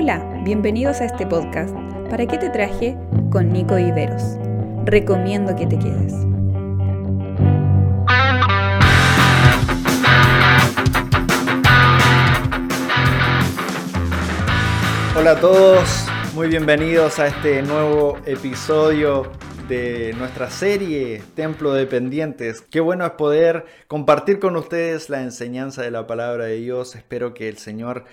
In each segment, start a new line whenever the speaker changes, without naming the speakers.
Hola, bienvenidos a este podcast. ¿Para qué te traje? Con Nico Viveros. Recomiendo que te quedes.
Hola a todos, muy bienvenidos a este nuevo episodio de nuestra serie Templo de Pendientes. Qué bueno es poder compartir con ustedes la enseñanza de la palabra de Dios. Espero que el Señor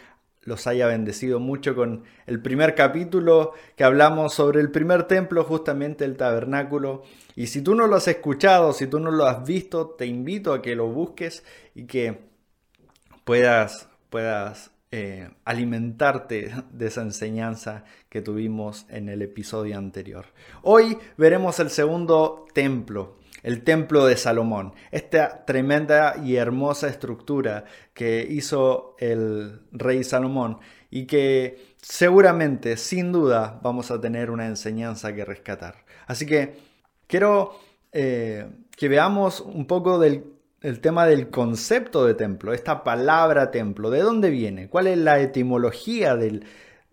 los haya bendecido mucho con el primer capítulo que hablamos sobre el primer templo, justamente el tabernáculo. Y si tú no lo has escuchado, si tú no lo has visto, te invito a que lo busques y que puedas, puedas eh, alimentarte de esa enseñanza que tuvimos en el episodio anterior. Hoy veremos el segundo templo, el templo de Salomón, esta tremenda y hermosa estructura que hizo el rey Salomón y que seguramente, sin duda, vamos a tener una enseñanza que rescatar. Así que quiero eh, que veamos un poco del el tema del concepto de templo, esta palabra templo, ¿de dónde viene? ¿Cuál es la etimología de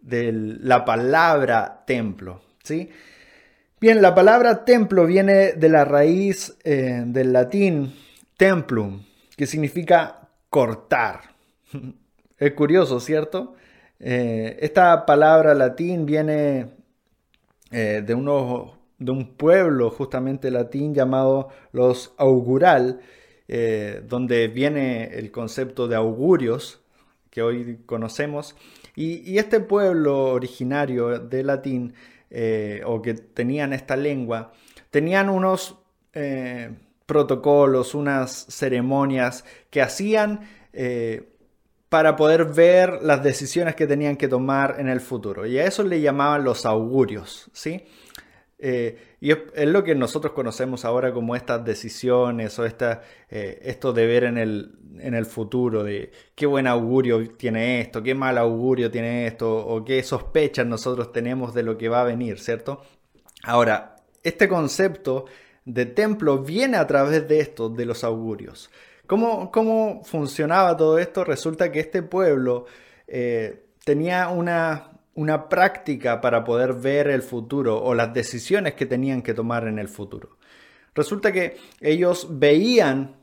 la palabra templo? ¿Sí? Bien, la palabra templo viene de la raíz eh, del latín templum, que significa cortar. Es curioso, ¿cierto? Eh, esta palabra latín viene eh, de, un pueblo justamente latín llamado los augural, donde viene el concepto de augurios que hoy conocemos. Y, este pueblo originario de latín, eh, o que tenían esta lengua, tenían unos eh, protocolos, unas ceremonias que hacían para poder ver las decisiones que tenían que tomar en el futuro. Y a eso le llamaban los augurios, ¿sí? Eh, y es, lo que nosotros conocemos ahora como estas decisiones o esta, eh, esto de ver en el, en el futuro, de qué buen augurio tiene esto, qué mal augurio tiene esto, o qué sospechas nosotros tenemos de lo que va a venir, ¿cierto? Ahora, este concepto de templo viene a través de esto, de los augurios. ¿Cómo, cómo funcionaba todo esto? Resulta que este pueblo eh, tenía una, una práctica para poder ver el futuro o las decisiones que tenían que tomar en el futuro. Resulta que ellos veían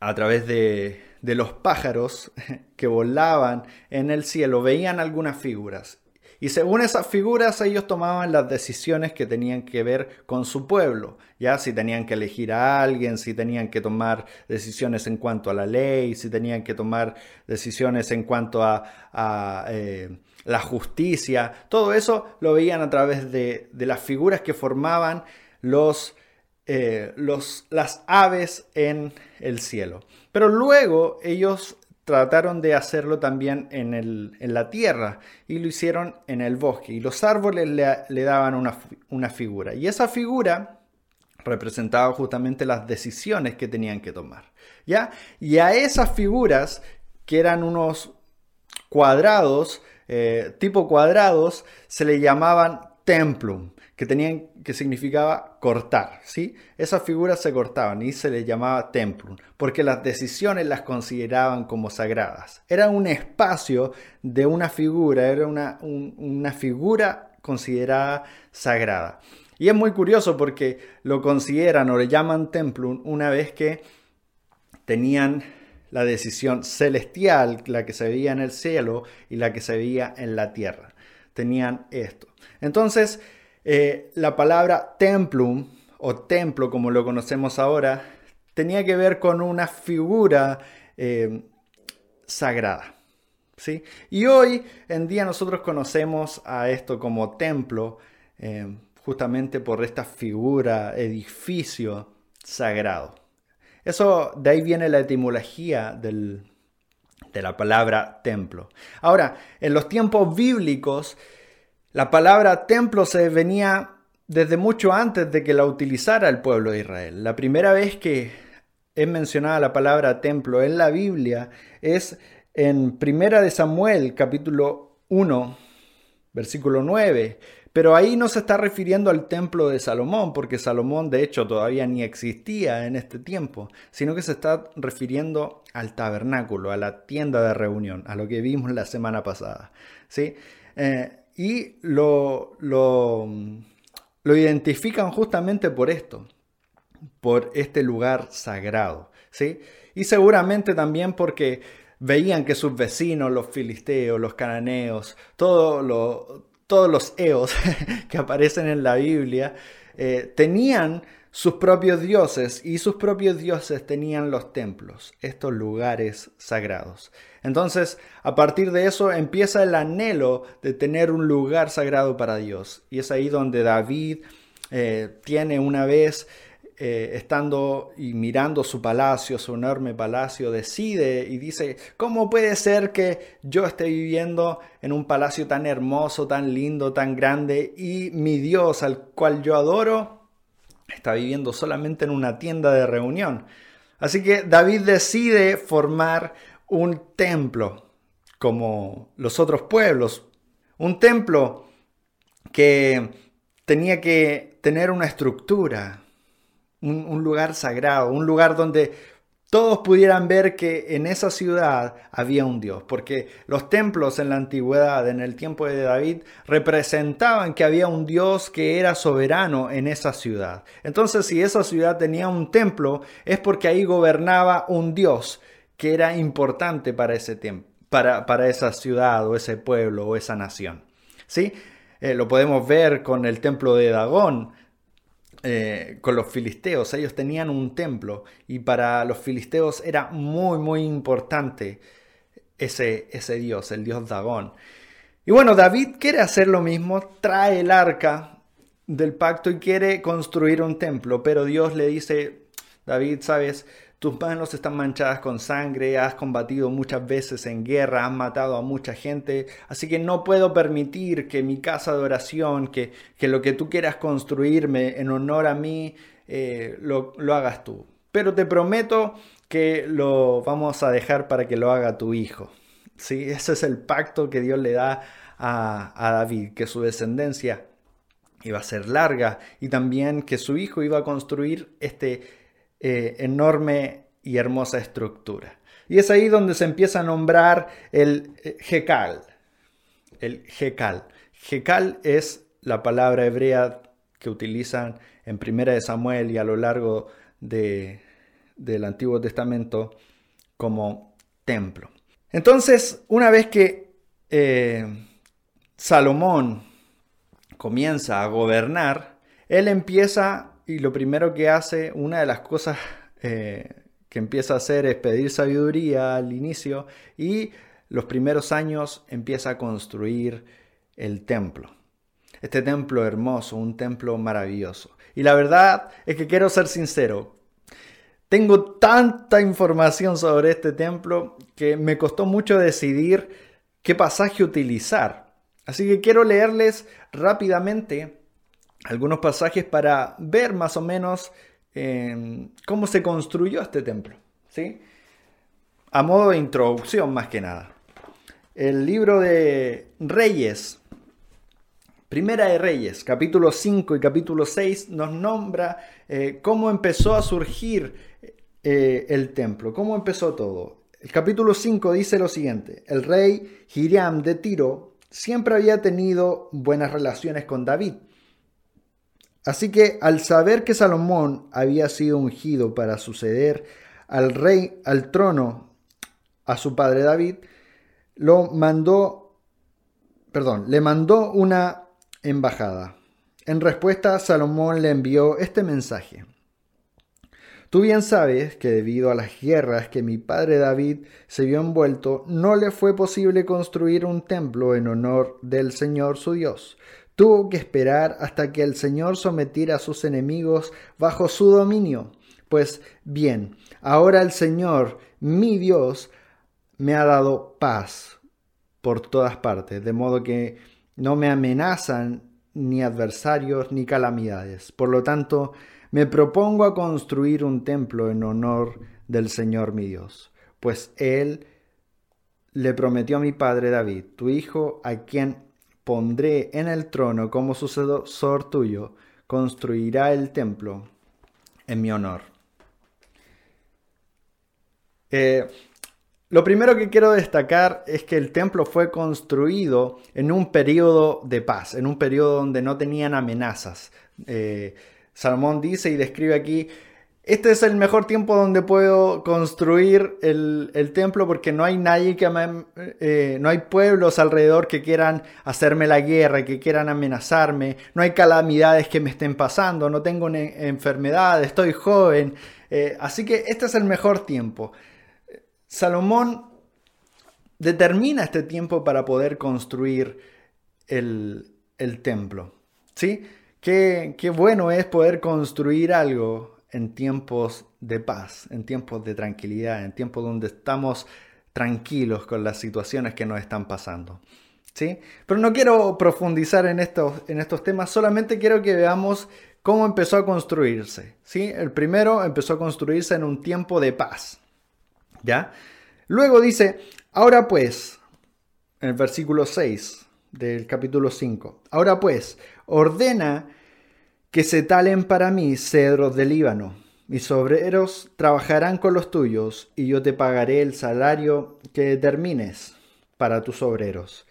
a través de, de los pájaros que volaban en el cielo, veían algunas figuras. Y según esas figuras ellos tomaban las decisiones que tenían que ver con su pueblo, ya si tenían que elegir a alguien, si tenían que tomar decisiones en cuanto a la ley, si tenían que tomar decisiones en cuanto a, eh, la justicia, todo eso lo veían a través de, las figuras que formaban los, eh, los, las aves en el cielo. Pero luego ellos trataron de hacerlo también en, el, en, la tierra y lo hicieron en el bosque. Y los árboles le, daban una, una, figura. Y esa figura representaba justamente las decisiones que tenían que tomar. ¿ya? Y a esas figuras, que eran unos cuadrados, eh, tipo cuadrados, se le llamaban templum, que, tenían, que significaba cortar. ¿sí? Esas figuras se cortaban y se les llamaba templum, porque las decisiones las consideraban como sagradas. Era un espacio de una figura, era una, una figura considerada sagrada. Y es muy curioso porque lo consideran o le llaman templum una vez que tenían la decisión celestial, la que se veía en el cielo y la que se veía en la tierra. Tenían esto. Entonces, eh, la palabra templum o templo, como lo conocemos ahora, tenía que ver con una figura eh, sagrada. ¿sí? Y hoy en día nosotros conocemos a esto como templo, eh, justamente por esta figura, edificio sagrado. Eso, de ahí viene la etimología de la palabra templo. Ahora, en los tiempos bíblicos, la palabra templo se venía desde mucho antes de que la utilizara el pueblo de Israel. La primera vez que es mencionada la palabra templo en la Biblia es en Primera de Samuel, capítulo 1, versículo 9. Pero ahí no se está refiriendo al templo de Salomón, porque Salomón de hecho todavía ni existía en este tiempo, sino que se está refiriendo al tabernáculo, a la tienda de reunión, a lo que vimos la semana pasada. ¿sí? Eh, y lo, lo, lo identifican justamente por esto, por este lugar sagrado. ¿sí? Y seguramente también porque veían que sus vecinos, los filisteos, los cananeos, todos los eos que aparecen en la Biblia, eh, tenían sus propios dioses y sus propios dioses tenían los templos, estos lugares sagrados. Entonces, a partir de eso empieza el anhelo de tener un lugar sagrado para Dios. Y es ahí donde David eh, tiene una vez, eh, estando y mirando su palacio, su enorme palacio, decide y dice, ¿cómo puede ser que yo esté viviendo en un palacio tan hermoso, tan lindo, tan grande y mi Dios al cual yo adoro está viviendo solamente en una tienda de reunión? Así que David decide formar un templo como los otros pueblos, un templo que tenía que tener una estructura, un, lugar sagrado, un lugar donde todos pudieran ver que en esa ciudad había un Dios, porque los templos en la antigüedad, en el tiempo de David, representaban que había un Dios que era soberano en esa ciudad. Entonces, si esa ciudad tenía un templo, es porque ahí gobernaba un Dios que era importante para ese para, para esa ciudad o ese pueblo o esa nación. ¿Sí? Eh, lo podemos ver con el templo de Dagón, eh, con los filisteos. Ellos tenían un templo y para los filisteos era muy, muy importante ese, ese dios, el dios Dagón. Y bueno, David quiere hacer lo mismo, trae el arca del pacto y quiere construir un templo, pero Dios le dice, David, sabes, tus manos están manchadas con sangre, has combatido muchas veces en guerra, has matado a mucha gente, así que no puedo permitir que mi casa de oración, que, que lo que tú quieras construirme en honor a mí, eh, lo, hagas tú. Pero te prometo que lo vamos a dejar para que lo haga tu hijo. ¿Sí? Ese es el pacto que Dios le da a, a David, que su descendencia iba a ser larga y también que su hijo iba a construir este eh, enorme y hermosa estructura. Y es ahí donde se empieza a nombrar el Jekal. Eh, el Jekal. Jekal es la palabra hebrea que utilizan en Primera de Samuel y a lo largo del Antiguo Testamento como templo. Entonces, una vez que eh, Salomón comienza a gobernar, él empieza y lo primero que hace, una de las cosas eh, que empieza a hacer es pedir sabiduría al inicio y los primeros años empieza a construir el templo. Este templo hermoso, un templo maravilloso. Y la verdad es que quiero ser sincero, tengo tanta información sobre este templo que me costó mucho decidir qué pasaje utilizar. Así que quiero leerles rápidamente algunos pasajes para ver más o menos em, cómo se construyó este templo. ¿sí? A modo de introducción más que nada. El libro de Reyes, Primera de Reyes, capítulo 5 y capítulo 6, nos nombra eh, cómo empezó a surgir eh, el templo, cómo empezó todo. El capítulo 5 dice lo siguiente, el rey Hiram de Tiro siempre había tenido buenas relaciones con David Así que al saber que Salomón había sido ungido para suceder al rey al trono a su padre David, lo mandó, perdón, le mandó una embajada. En respuesta, Salomón le envió este mensaje. Tú bien sabes que debido a las guerras que mi padre David se vio envuelto, no le fue posible construir un templo en honor del Señor su Dios. Tuvo que esperar hasta que el Señor sometiera a sus enemigos bajo su dominio. Pues bien, ahora el Señor, mi Dios, me ha dado paz por todas partes, de modo que no me amenazan ni adversarios ni calamidades. Por lo tanto, me propongo a construir un templo en honor del Señor mi Dios, pues Él le prometió a mi padre David, tu hijo, a quien pondré en el trono como sucesor tuyo, construirá el templo en mi honor. Eh, lo primero que quiero destacar es que el templo fue construido en un periodo de paz, en un periodo donde no tenían amenazas. Eh, Salomón dice y describe aquí, este es el mejor tiempo donde puedo construir el, templo porque no hay nadie que eh, no hay pueblos alrededor que quieran hacerme la guerra, que quieran amenazarme, no hay calamidades que me estén pasando, no tengo enfermedad, estoy joven, eh, así que este es el mejor tiempo. Salomón determina este tiempo para poder construir el, templo. ¿sí? Qué, qué bueno es poder construir algo en tiempos de paz, en tiempos de tranquilidad, en tiempos donde estamos tranquilos con las situaciones que nos están pasando. ¿Sí? Pero no quiero profundizar en estos, en estos temas, solamente quiero que veamos cómo empezó a construirse. ¿sí? El primero empezó a construirse en un tiempo de paz. ¿Ya? Luego dice, ahora pues, en el versículo 6 del capítulo 5, ahora pues, ordena que se talen para mí cedros del Líbano. Mis obreros trabajarán con los tuyos y yo te pagaré el salario que determines para tus obreros.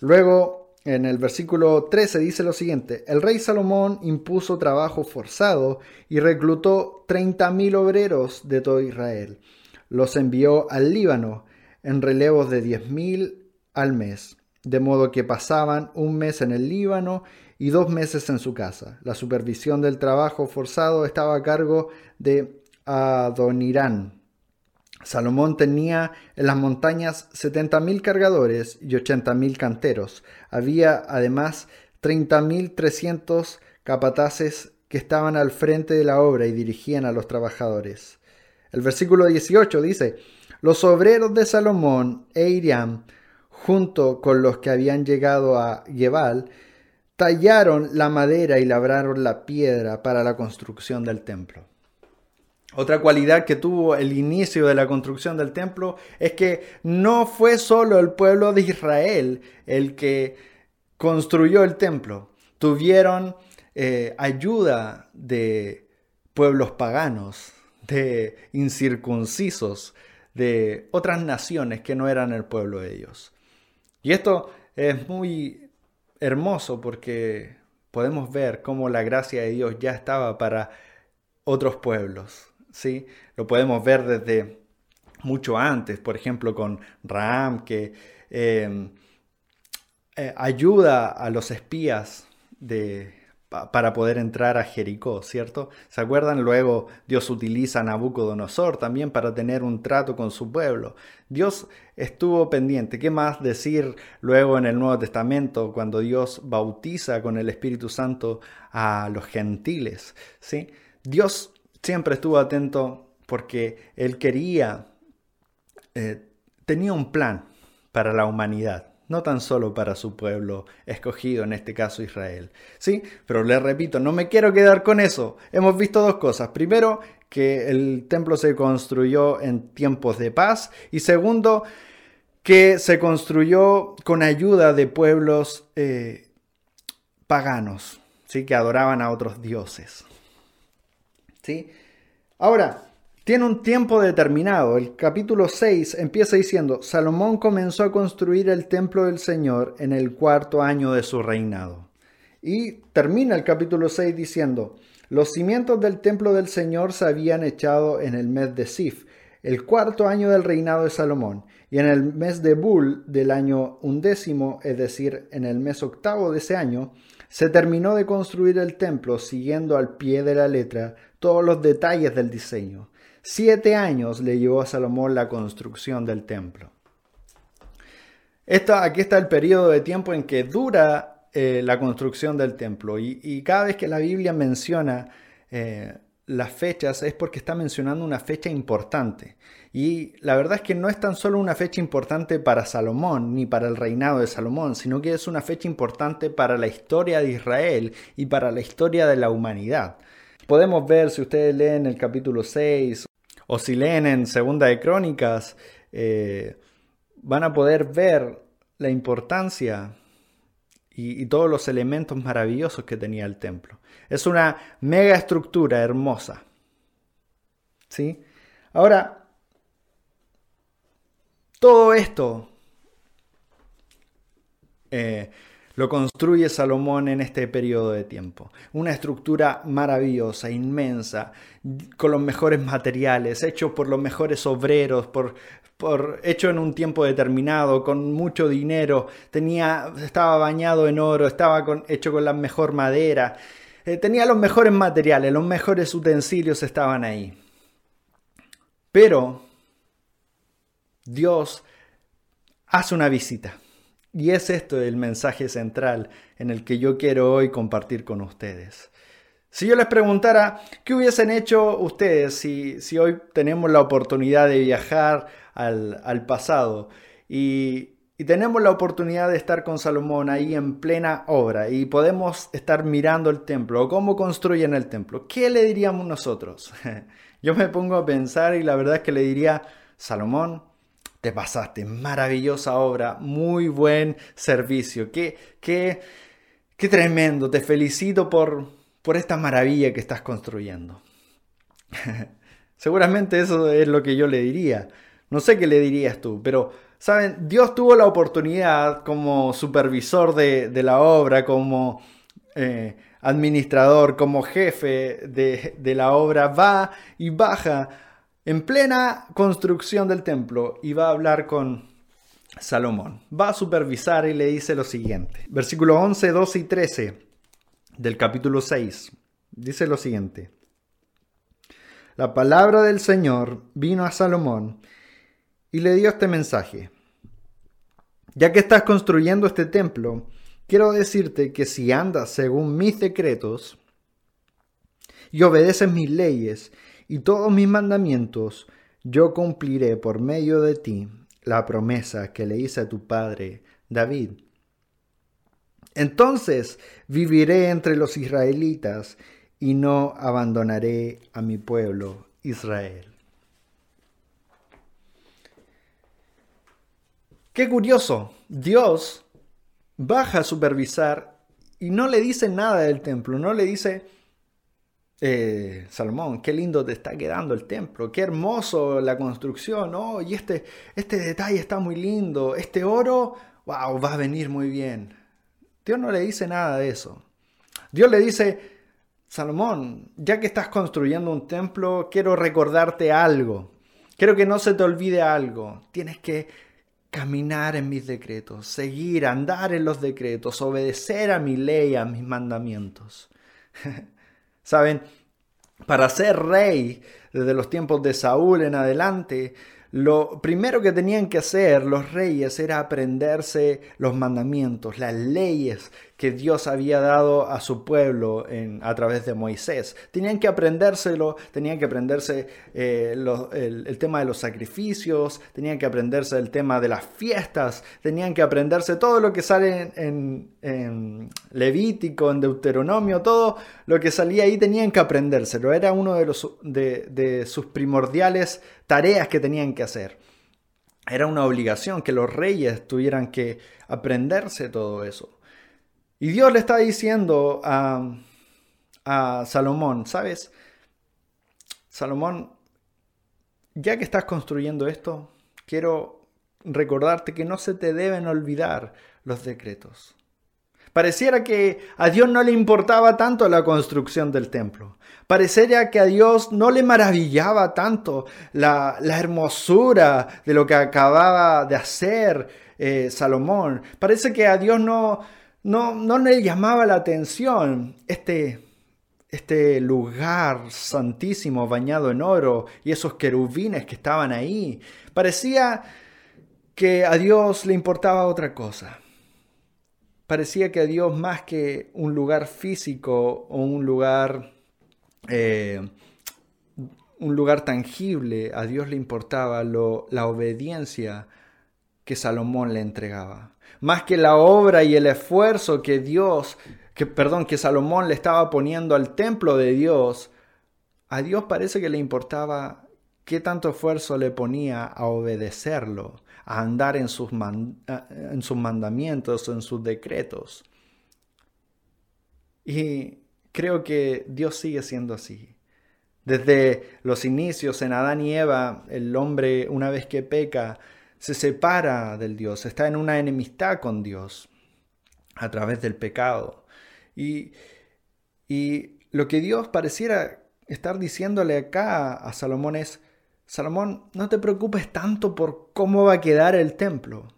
Luego, en el versículo 13 dice lo siguiente, el rey Salomón impuso trabajo forzado y reclutó 30.000 obreros de todo Israel los envió al Líbano en relevos de 10.000 al mes, de modo que pasaban un mes en el Líbano y dos meses en su casa. La supervisión del trabajo forzado estaba a cargo de Adonirán. Salomón tenía en las montañas 70.000 cargadores y 80.000 canteros. Había además 30.300 capataces que estaban al frente de la obra y dirigían a los trabajadores. El versículo 18 dice, los obreros de Salomón e Iriam, junto con los que habían llegado a Gebal, tallaron la madera y labraron la piedra para la construcción del templo. Otra cualidad que tuvo el inicio de la construcción del templo es que no fue solo el pueblo de Israel el que construyó el templo. Tuvieron eh, ayuda de pueblos paganos, de incircuncisos, de otras naciones que no eran el pueblo de ellos. Y esto es muy hermoso porque podemos ver cómo la gracia de Dios ya estaba para otros pueblos. ¿sí? Lo podemos ver desde mucho antes, por ejemplo, con Raam, que eh, eh, ayuda a los espías de, para poder entrar a Jericó, ¿cierto? ¿Se acuerdan? Luego Dios utiliza a Nabucodonosor también para tener un trato con su pueblo. Dios estuvo pendiente. ¿Qué más decir luego en el Nuevo Testamento cuando Dios bautiza con el Espíritu Santo a los gentiles? ¿sí? Dios siempre estuvo atento porque Él quería, eh, tenía un plan para la humanidad no tan solo para su pueblo escogido, en este caso Israel. Sí, pero le repito, no me quiero quedar con eso. Hemos visto dos cosas. Primero, que el templo se construyó en tiempos de paz y segundo, que se construyó con ayuda de pueblos eh, paganos, ¿sí? que adoraban a otros dioses. ¿sí? Ahora, tiene un tiempo determinado. El capítulo 6 empieza diciendo, Salomón comenzó a construir el templo del Señor en el cuarto año de su reinado. Y termina el capítulo 6 diciendo, los cimientos del templo del Señor se habían echado en el mes de Sif, el cuarto año del reinado de Salomón, y en el mes de Bul del año undécimo, es decir, en el mes octavo de ese año, se terminó de construir el templo siguiendo al pie de la letra todos los detalles del diseño. Siete años le llevó a Salomón la construcción del templo. aquí está el periodo de tiempo en que dura eh, la construcción del templo y, cada vez que la Biblia menciona eh, las fechas es porque está mencionando una fecha importante. Y la verdad es que no es tan solo una fecha importante para Salomón ni para el reinado de Salomón, sino que es una fecha importante para la historia de Israel y para la historia de la humanidad. Podemos ver, si ustedes leen el capítulo 6 o si leen en Segunda de Crónicas, eh, van a poder ver la importancia y, todos los elementos maravillosos que tenía el templo. Es una mega estructura hermosa. ¿Sí? Ahora, Todo esto eh, lo construye Salomón en este periodo de tiempo. Una estructura maravillosa, inmensa, con los mejores materiales, hecho por los mejores obreros, por, por, hecho en un tiempo determinado, con mucho dinero, tenía, estaba bañado en oro, estaba hecho con la mejor madera, eh, tenía los mejores materiales, los mejores utensilios estaban ahí. Pero Dios hace una visita y es esto el mensaje central en el que yo quiero hoy compartir con ustedes. Si yo les preguntara, ¿qué hubiesen hecho ustedes si, hoy tenemos la oportunidad de viajar al, pasado y, y, tenemos la oportunidad de estar con Salomón ahí en plena obra y podemos estar mirando el templo o cómo construyen el templo? ¿Qué le diríamos nosotros? yo me pongo a pensar y la verdad es que le diría, Salomón, te pasaste, maravillosa obra, muy buen servicio, qué, qué, qué tremendo, te felicito por, por esta maravilla que estás construyendo. Seguramente eso es lo que yo le diría. No sé qué le dirías tú, pero, ¿saben? Dios tuvo la oportunidad como supervisor de, la obra, como eh, administrador, como jefe de, de la obra, va y baja en plena construcción del templo y va a hablar con Salomón. Va a supervisar y le dice lo siguiente. Versículo 11, 12 y 13 del capítulo 6. Dice lo siguiente. La palabra del Señor vino a Salomón y le dio este mensaje. Ya que estás construyendo este templo, quiero decirte que si andas según mis decretos y obedeces mis leyes y todos mis mandamientos, yo cumpliré por medio de ti la promesa que le hice a tu padre David. Entonces viviré entre los israelitas y no abandonaré a mi pueblo Israel. Qué curioso, Dios baja a supervisar y no le dice nada del templo, no le dice, eh, Salomón, qué lindo te está quedando el templo, qué hermoso la construcción, oh, y este, este detalle está muy lindo, este oro, wow, va a venir muy bien. Dios no le dice nada de eso. Dios le dice, Salomón, ya que estás construyendo un templo, quiero recordarte algo. Quiero que no se te olvide algo. Tienes que caminar en mis decretos, seguir, andar en los decretos, obedecer a mi ley, a mis mandamientos. Saben, para ser rey desde los tiempos de Saúl en adelante, lo primero que tenían que hacer los reyes era aprenderse los mandamientos, las leyes que Dios había dado a su pueblo en, a través de Moisés. Tenían que aprendérselo, tenían que aprenderse eh, el, tema de los sacrificios, tenían que aprenderse el tema de las fiestas, tenían que aprenderse todo lo que sale en, Levítico, en Deuteronomio, todo lo que salía ahí tenían que aprendérselo. Era uno de, los, de, de sus primordiales tareas que tenían que hacer. Era una obligación que los reyes tuvieran que aprenderse todo eso. Y Dios le está diciendo a, a Salomón, ¿sabes? Salomón, ya que estás construyendo esto, quiero recordarte que no se te deben olvidar los decretos. Pareciera que a Dios no le importaba tanto la construcción del templo. Parecería que a Dios no le maravillaba tanto la, hermosura de lo que acababa de hacer eh, Salomón. Parece que a Dios no, no, no le llamaba la atención este, este lugar santísimo bañado en oro y esos querubines que estaban ahí. Parecía que a Dios le importaba otra cosa parecía que a Dios más que un lugar físico o un lugar, eh, un lugar tangible, a Dios le importaba la obediencia que Salomón le entregaba. Más que la obra y el esfuerzo que Dios, que, perdón, que Salomón le estaba poniendo al templo de Dios, a Dios parece que le importaba qué tanto esfuerzo le ponía a obedecerlo a andar en sus, en sus mandamientos, en sus decretos. Y creo que Dios sigue siendo así. Desde los inicios en Adán y Eva, el hombre una vez que peca, se separa del Dios, está en una enemistad con Dios a través del pecado. Y, y lo que Dios pareciera estar diciéndole acá a Salomón es, Salomón, no te preocupes tanto por cómo va a quedar el templo,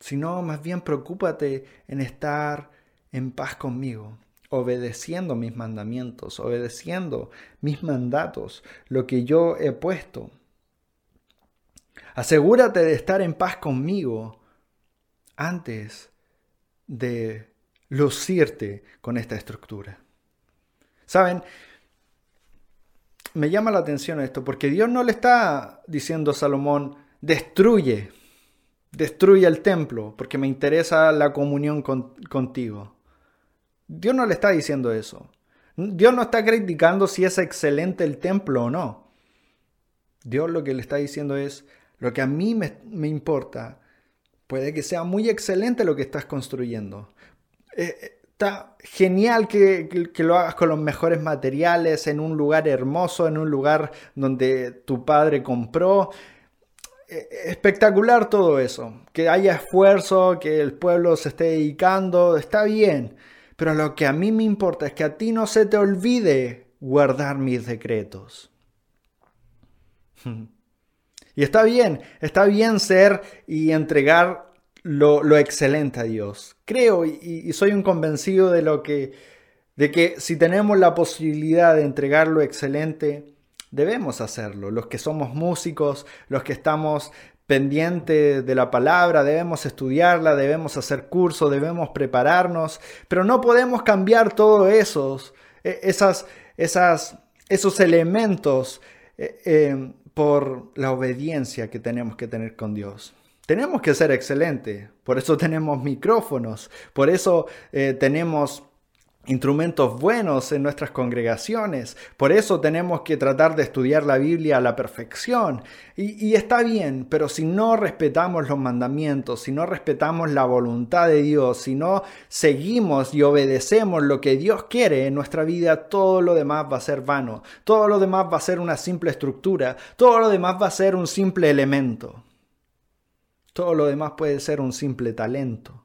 sino más bien preocúpate en estar en paz conmigo, obedeciendo mis mandamientos, obedeciendo mis mandatos, lo que yo he puesto. Asegúrate de estar en paz conmigo antes de lucirte con esta estructura. Saben, me llama la atención esto, porque Dios no le está diciendo a Salomón, destruye, destruye el templo, porque me interesa la comunión contigo. Dios no le está diciendo eso. Dios no está criticando si es excelente el templo o no. Dios lo que le está diciendo es, lo que a mí me, importa, puede que sea muy excelente lo que estás construyendo. Eh, eh, está genial que, lo hagas con los mejores materiales, en un lugar hermoso, en un lugar donde tu padre compró. E, espectacular todo eso. Que haya esfuerzo, que el pueblo se esté dedicando, está bien. Pero lo que a mí me importa es que a ti no se te olvide guardar mis decretos. Y está bien, está bien ser y entregar lo, excelente a Dios. Creo y, soy un convencido de lo que de que si tenemos la posibilidad de entregar lo excelente, debemos hacerlo. Los que somos músicos, los que estamos pendientes de la palabra, debemos estudiarla, debemos hacer cursos, debemos prepararnos, pero no podemos cambiar todos esos, e, esas, esas, esos elementos eh, eh, por la obediencia que tenemos que tener con Dios. Tenemos que ser excelentes, por eso tenemos micrófonos, por eso eh, tenemos instrumentos buenos en nuestras congregaciones. Por eso tenemos que tratar de estudiar la Biblia a la perfección. Y, y, está bien, pero si no respetamos los mandamientos, si no respetamos la voluntad de Dios, si no seguimos y obedecemos lo que Dios quiere en nuestra vida, todo lo demás va a ser vano. Todo lo demás va a ser una simple estructura. Todo lo demás va a ser un simple elemento. Todo lo demás puede ser un simple talento.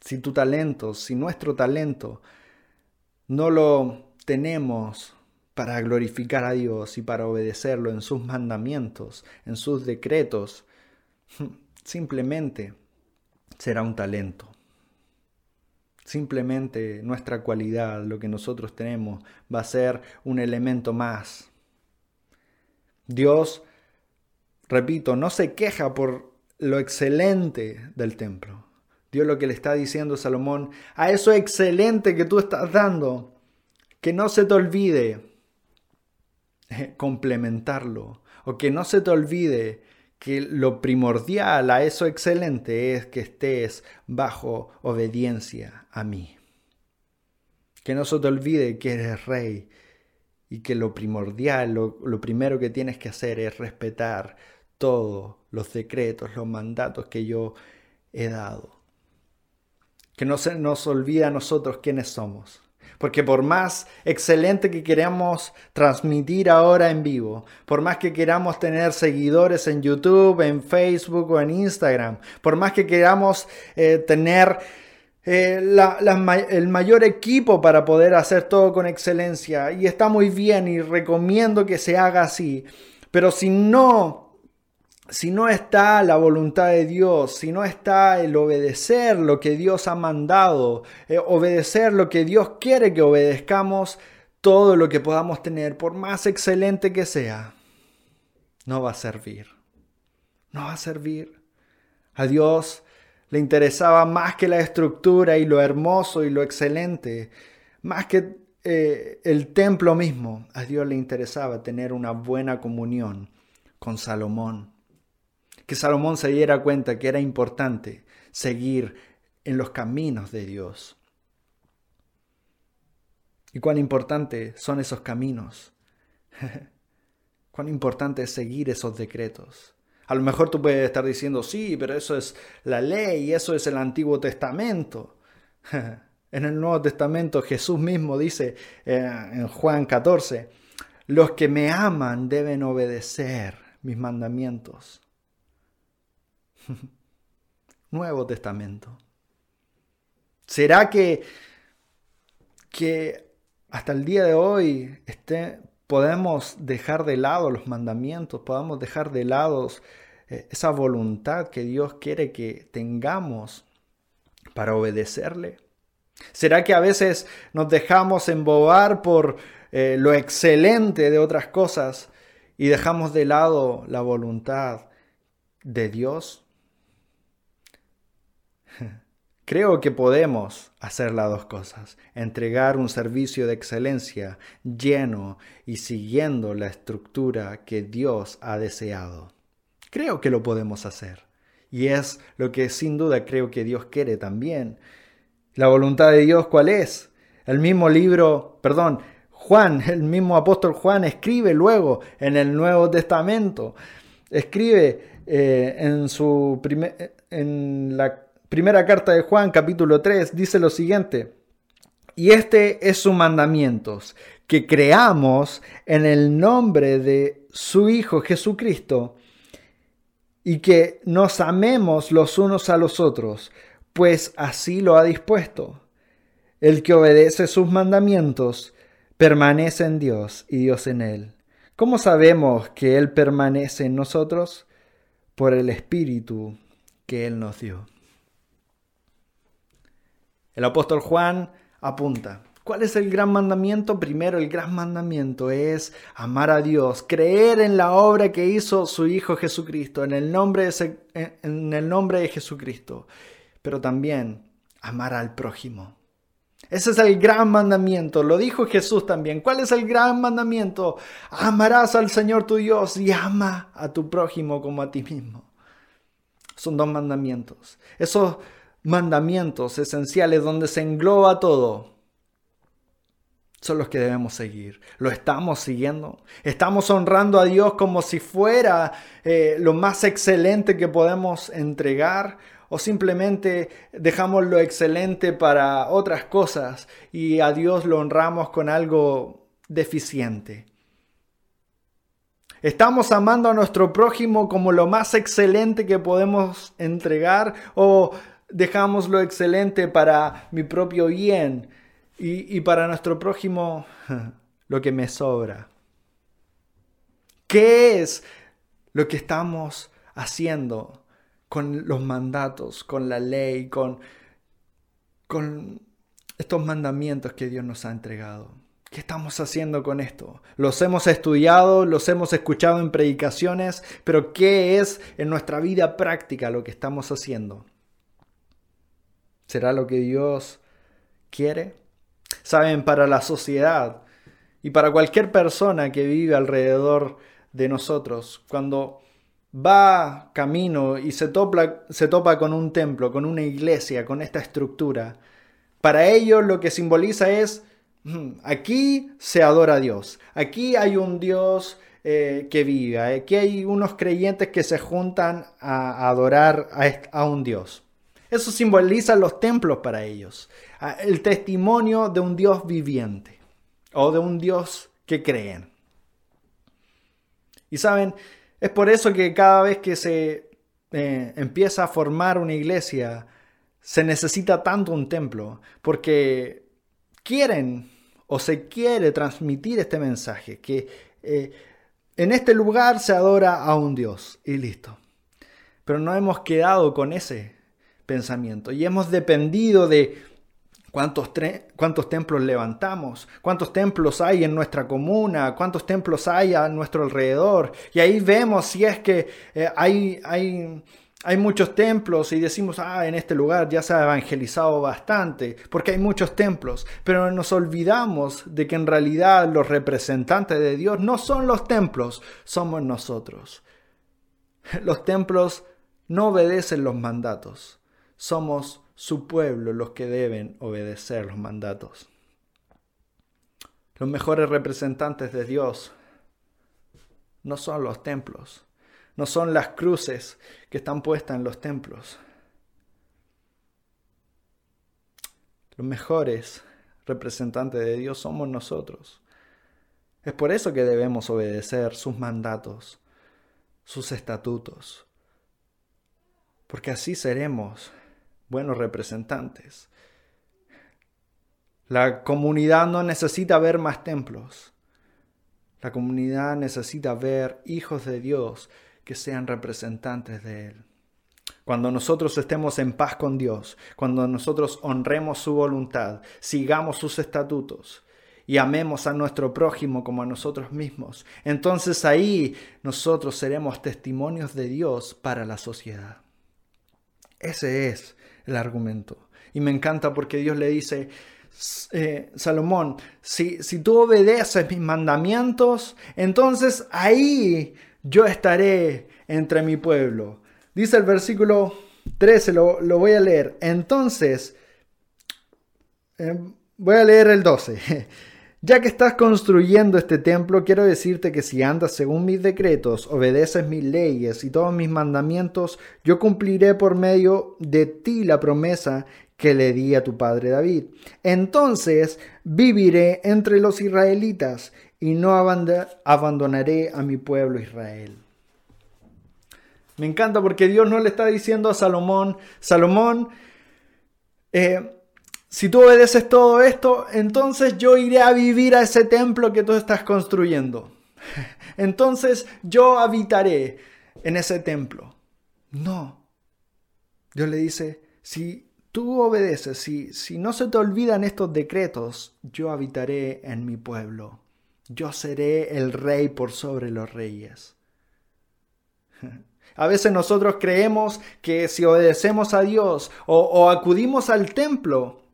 Si tu talento, si nuestro talento no lo tenemos para glorificar a Dios y para obedecerlo en sus mandamientos, en sus decretos, simplemente será un talento. Simplemente nuestra cualidad, lo que nosotros tenemos, va a ser un elemento más. Dios, repito, no se queja por lo excelente del templo. Dios lo que le está diciendo a Salomón, a eso excelente que tú estás dando, que no se te olvide complementarlo, o que no se te olvide que lo primordial a eso excelente es que estés bajo obediencia a mí. Que no se te olvide que eres rey y que lo primordial, lo, lo primero que tienes que hacer es respetar todos los decretos, los mandatos que yo he dado. Que no se nos olvide a nosotros quiénes somos. Porque por más excelente que queramos transmitir ahora en vivo, por más que queramos tener seguidores en YouTube, en Facebook o en Instagram, por más que queramos eh, tener eh, el mayor equipo para poder hacer todo con excelencia, y está muy bien y recomiendo que se haga así, pero si no si no está la voluntad de Dios, si no está el obedecer lo que Dios ha mandado, eh, obedecer lo que Dios quiere que obedezcamos, todo lo que podamos tener, por más excelente que sea, no va a servir. No va a servir. A Dios le interesaba más que la estructura y lo hermoso y lo excelente, más que eh, el templo mismo. A Dios le interesaba tener una buena comunión con Salomón que Salomón se diera cuenta que era importante seguir en los caminos de Dios. ¿Y cuán importantes son esos caminos? cuán importante es seguir esos decretos. A lo mejor tú puedes estar diciendo, sí, pero eso es la ley, eso es el Antiguo Testamento. en el Nuevo Testamento Jesús mismo dice eh, en Juan 14, los que me aman deben obedecer mis mandamientos. Nuevo Testamento. ¿Será que, que hasta el día de hoy podemos dejar de lado los mandamientos, podemos dejar de lado eh, esa voluntad que Dios quiere que tengamos para obedecerle? ¿Será que a veces nos dejamos embobar por eh, lo excelente de otras cosas y dejamos de lado la voluntad de Dios? Creo que podemos hacer las dos cosas, entregar un servicio de excelencia lleno y siguiendo la estructura que Dios ha deseado. Creo que lo podemos hacer. Y es lo que sin duda creo que Dios quiere también. La voluntad de Dios, ¿cuál es? El mismo libro, perdón, Juan, el mismo apóstol Juan escribe luego en el Nuevo Testamento, escribe eh, en, su en la Primera carta de Juan, capítulo 3, dice lo siguiente. Y este es su mandamiento, que creamos en el nombre de su Hijo Jesucristo y que nos amemos los unos a los otros, pues así lo ha dispuesto. El que obedece sus mandamientos permanece en Dios y Dios en él. ¿Cómo sabemos que Él permanece en nosotros? Por el Espíritu que Él nos dio. El apóstol Juan apunta. ¿Cuál es el gran mandamiento? Primero, el gran mandamiento es amar a Dios, creer en la obra que hizo su Hijo Jesucristo, en el nombre de, en el nombre de Jesucristo, pero también amar al prójimo. Ese es el gran mandamiento, lo dijo Jesús también. ¿Cuál es el gran mandamiento? Amarás al Señor tu Dios y ama a tu prójimo como a ti mismo. Son dos mandamientos. Eso mandamientos esenciales donde se engloba todo, son los que debemos seguir. ¿Lo estamos siguiendo? ¿Estamos honrando a Dios como si fuera eh, lo más excelente que podemos entregar? ¿O simplemente dejamos lo excelente para otras cosas y a Dios lo honramos con algo deficiente? ¿Estamos amando a nuestro prójimo como lo más excelente que podemos entregar? ¿O dejamos lo excelente para mi propio bien y, para nuestro prójimo lo que me sobra. ¿Qué es lo que estamos haciendo con los mandatos, con la ley, con, con estos mandamientos que Dios nos ha entregado? ¿Qué estamos haciendo con esto? Los hemos estudiado, los hemos escuchado en predicaciones, pero ¿qué es en nuestra vida práctica lo que estamos haciendo? ¿Será lo que Dios quiere? Saben, para la sociedad y para cualquier persona que vive alrededor de nosotros, cuando va camino y se topa, se topa con un templo, con una iglesia, con esta estructura, para ellos lo que simboliza es, mm, aquí se adora a Dios, aquí hay un Dios eh, que vive, aquí hay unos creyentes que se juntan a adorar a un Dios. Eso simboliza los templos para ellos, el testimonio de un Dios viviente o de un Dios que creen. Y saben, es por eso que cada vez que se eh, empieza a formar una iglesia, se necesita tanto un templo, porque quieren o se quiere transmitir este mensaje, que eh, en este lugar se adora a un Dios y listo. Pero no hemos quedado con ese pensamiento. Y hemos dependido de cuántos, cuántos templos levantamos, cuántos templos hay en nuestra comuna, cuántos templos hay a nuestro alrededor. Y ahí vemos si es que eh, hay, hay, hay muchos templos y decimos, ah, en este lugar ya se ha evangelizado bastante, porque hay muchos templos, pero nos olvidamos de que en realidad los representantes de Dios no son los templos, somos nosotros. Los templos no obedecen los mandatos somos su pueblo los que deben obedecer los mandatos. Los mejores representantes de Dios no son los templos, no son las cruces que están puestas en los templos. Los mejores representantes de Dios somos nosotros. Es por eso que debemos obedecer sus mandatos, sus estatutos, porque así seremos buenos representantes. La comunidad no necesita ver más templos. La comunidad necesita ver hijos de Dios que sean representantes de Él. Cuando nosotros estemos en paz con Dios, cuando nosotros honremos su voluntad, sigamos sus estatutos y amemos a nuestro prójimo como a nosotros mismos, entonces ahí nosotros seremos testimonios de Dios para la sociedad. Ese es el argumento. Y me encanta porque Dios le dice, eh, Salomón, si, si tú obedeces mis mandamientos, entonces ahí yo estaré entre mi pueblo. Dice el versículo 13, lo, lo voy a leer. Entonces, eh, voy a leer el 12. Ya que estás construyendo este templo, quiero decirte que si andas según mis decretos, obedeces mis leyes y todos mis mandamientos, yo cumpliré por medio de ti la promesa que le di a tu padre David. Entonces viviré entre los israelitas y no abandonaré a mi pueblo Israel. Me encanta porque Dios no le está diciendo a Salomón, Salomón, eh, si tú obedeces todo esto, entonces yo iré a vivir a ese templo que tú estás construyendo. Entonces yo habitaré en ese templo. No. Dios le dice, si tú obedeces, si, si no se te olvidan estos decretos, yo habitaré en mi pueblo. Yo seré el rey por sobre los reyes. A veces nosotros creemos que si obedecemos a Dios o, o acudimos al templo,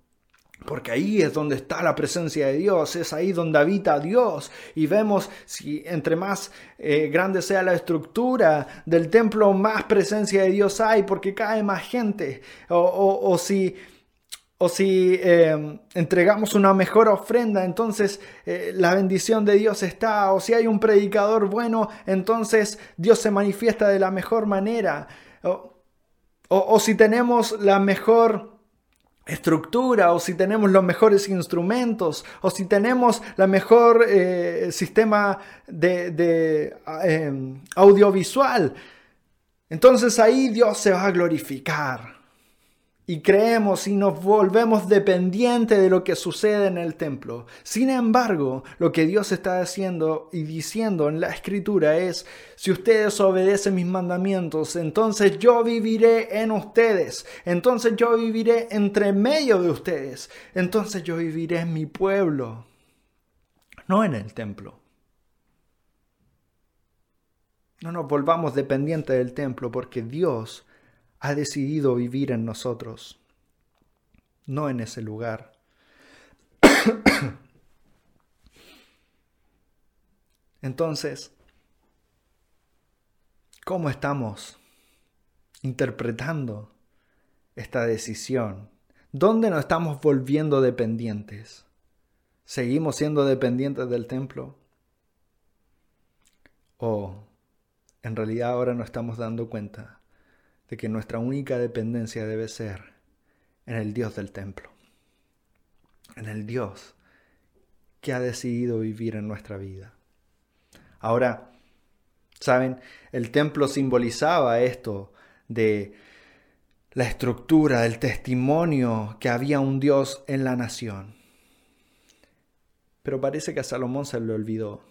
porque ahí es donde está la presencia de Dios, es ahí donde habita Dios. Y vemos si entre más eh, grande sea la estructura del templo, más presencia de Dios hay, porque cae más gente. O, si, o si em, entregamos una mejor ofrenda, entonces eh, la bendición de Dios está. O si hay un predicador bueno, entonces Dios se manifiesta de la mejor manera. o si tenemos la mejor estructura o si tenemos los mejores instrumentos o si tenemos la mejor eh, sistema de, em, audiovisual. Entonces ahí Dios se va a glorificar y creemos y nos volvemos dependientes de lo que sucede en el templo. Sin embargo, lo que Dios está haciendo y diciendo en la escritura es, si ustedes obedecen mis mandamientos, entonces yo viviré en ustedes, entonces yo viviré entre medio de ustedes, entonces yo viviré en mi pueblo, no en el templo. No nos volvamos dependientes del templo porque Dios ha decidido vivir en nosotros, no en ese lugar. Entonces, ¿cómo estamos interpretando esta decisión? ¿Dónde nos estamos volviendo dependientes? ¿Seguimos siendo dependientes del templo? ¿O en realidad ahora nos estamos dando cuenta de que nuestra única dependencia debe ser en el Dios del templo, en el Dios que ha decidido vivir en nuestra vida. Ahora, ¿saben? El templo simbolizaba esto de la estructura, del testimonio que había un Dios en la nación. Pero parece que a Salomón se le olvidó,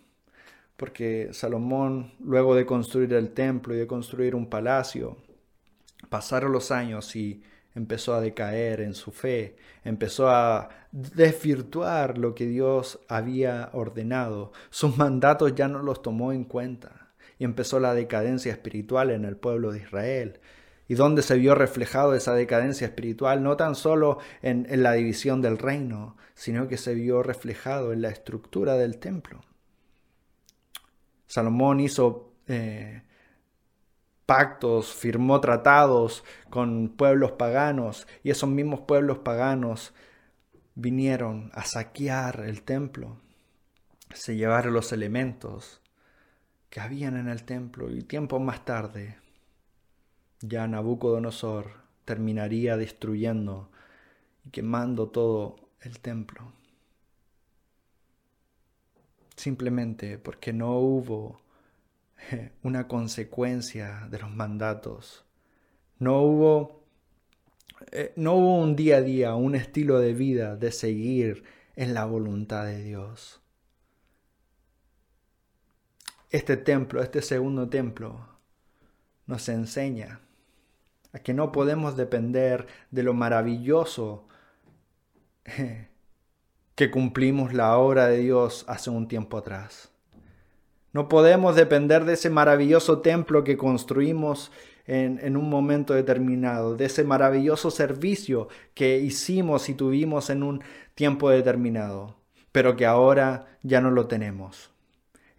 porque Salomón, luego de construir el templo y de construir un palacio, pasaron los años y empezó a decaer en su fe, empezó a desvirtuar lo que Dios había ordenado, sus mandatos ya no los tomó en cuenta y empezó la decadencia espiritual en el pueblo de Israel. ¿Y dónde se vio reflejado esa decadencia espiritual? No tan solo en, la división del reino, sino que se vio reflejado en la estructura del templo. Salomón hizo eh, pactos, firmó tratados con pueblos paganos y esos mismos pueblos paganos vinieron a saquear el templo, se llevaron los elementos que habían en el templo y tiempo más tarde ya Nabucodonosor terminaría destruyendo y quemando todo el templo. Simplemente porque no hubo una consecuencia de los mandatos. No hubo, eh, no hubo un día a día, un estilo de vida de seguir en la voluntad de Dios. Este templo, este segundo templo, nos enseña a que no podemos depender de lo maravilloso que cumplimos la obra de Dios hace un tiempo atrás. No podemos depender de ese maravilloso templo que construimos en, un momento determinado, de ese maravilloso servicio que hicimos y tuvimos en un tiempo determinado, pero que ahora ya no lo tenemos.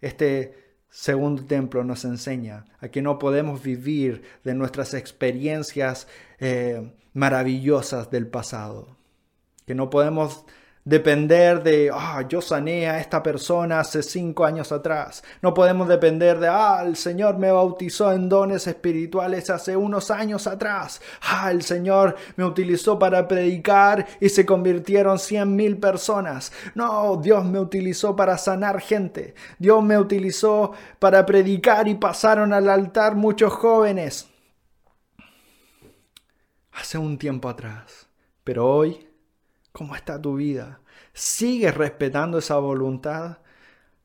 Este segundo templo nos enseña a que no podemos vivir de nuestras experiencias eh, maravillosas del pasado, que no podemos depender de, ah, yo sané a esta persona hace cinco años atrás. No podemos depender de, ah, el Señor me bautizó en dones espirituales hace unos años atrás. Ah, el Señor me utilizó para predicar y se convirtieron cien mil personas. No, Dios me utilizó para sanar gente. Dios me utilizó para predicar y pasaron al altar muchos jóvenes. Hace un tiempo atrás. Pero hoy ¿Cómo está tu vida? ¿Sigues respetando esa voluntad?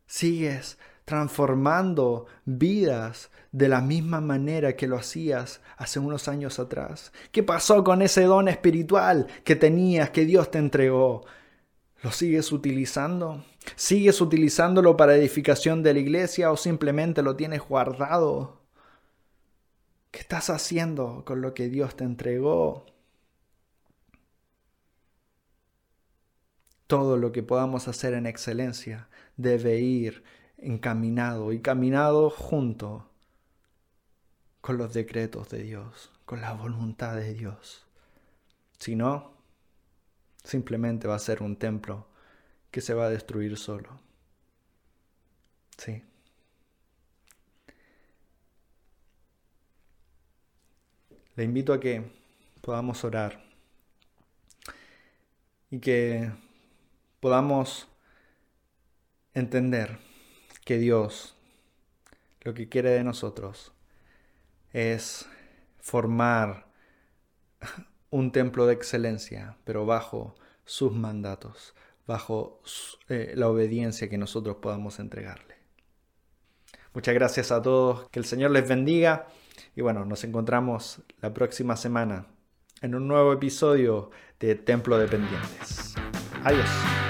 ¿Sigues transformando vidas de la misma manera que lo hacías hace unos años atrás? ¿Qué pasó con ese don espiritual que tenías, que Dios te entregó? ¿Lo sigues utilizando? ¿Sigues utilizándolo para edificación de la iglesia o simplemente lo tienes guardado? ¿Qué estás haciendo con lo que Dios te entregó? Todo lo que podamos hacer en excelencia debe ir encaminado y caminado junto con los decretos de Dios, con la voluntad de Dios. Si no, simplemente va a ser un templo que se va a destruir solo. Sí. Le invito a que podamos orar y que podamos entender que Dios lo que quiere de nosotros es formar un templo de excelencia, pero bajo sus mandatos, bajo eh, la obediencia que nosotros podamos entregarle. Muchas gracias a todos, que el Señor les bendiga y bueno, nos encontramos la próxima semana en un nuevo episodio de Templo de Pendientes. Adiós.